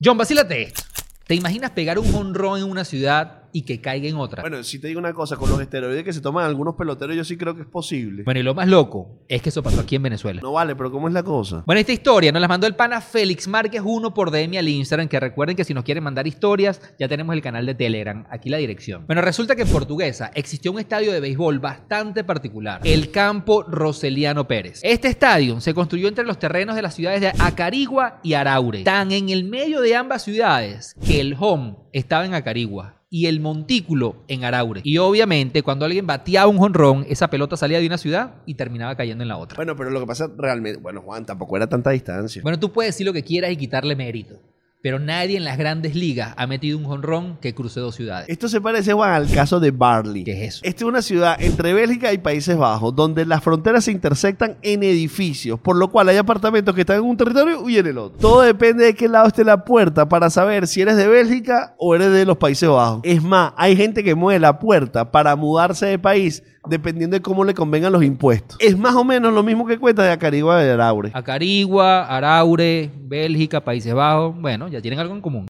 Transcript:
John, vacílate esto. ¿Te imaginas pegar un honrón en una ciudad y que caiga en otra? Bueno, si te digo una cosa, con los esteroides que se toman algunos peloteros, yo sí creo que es posible. Bueno, y lo más loco es que eso pasó aquí en Venezuela. No vale, pero ¿cómo es la cosa? Bueno, esta historia nos la mandó el pana Félix Márquez 1 por DM al Instagram, que recuerden que si nos quieren mandar historias, ya tenemos el canal de Telegram, aquí la dirección. Bueno, resulta que en Portuguesa existió un estadio de béisbol bastante particular, el Campo Roseliano Pérez. Este estadio se construyó entre los terrenos de las ciudades de Acarigua y Araure, tan en el medio de ambas ciudades que el home estaba en Acarigua y el montículo en Araure. Y obviamente, cuando alguien bateaba un jonrón, esa pelota salía de una ciudad y terminaba cayendo en la otra. Bueno, pero lo que pasa realmente, bueno, Juan, tampoco era tanta distancia. Bueno, tú puedes decir lo que quieras y quitarle mérito. Pero nadie en las grandes ligas ha metido un jonrón que cruce dos ciudades. Esto se parece, Juan, al caso de Barley. ¿Qué es eso? Esta es una ciudad entre Bélgica y Países Bajos, donde las fronteras se intersectan en edificios, por lo cual hay apartamentos que están en un territorio y en el otro. Todo depende de qué lado esté la puerta para saber si eres de Bélgica o eres de los Países Bajos. Es más, hay gente que mueve la puerta para mudarse de país dependiendo de cómo le convengan los impuestos. Es más o menos lo mismo que cuenta de Acarigua de Araure. Acarigua, Araure, Bélgica, Países Bajos. Bueno, ya tienen algo en común.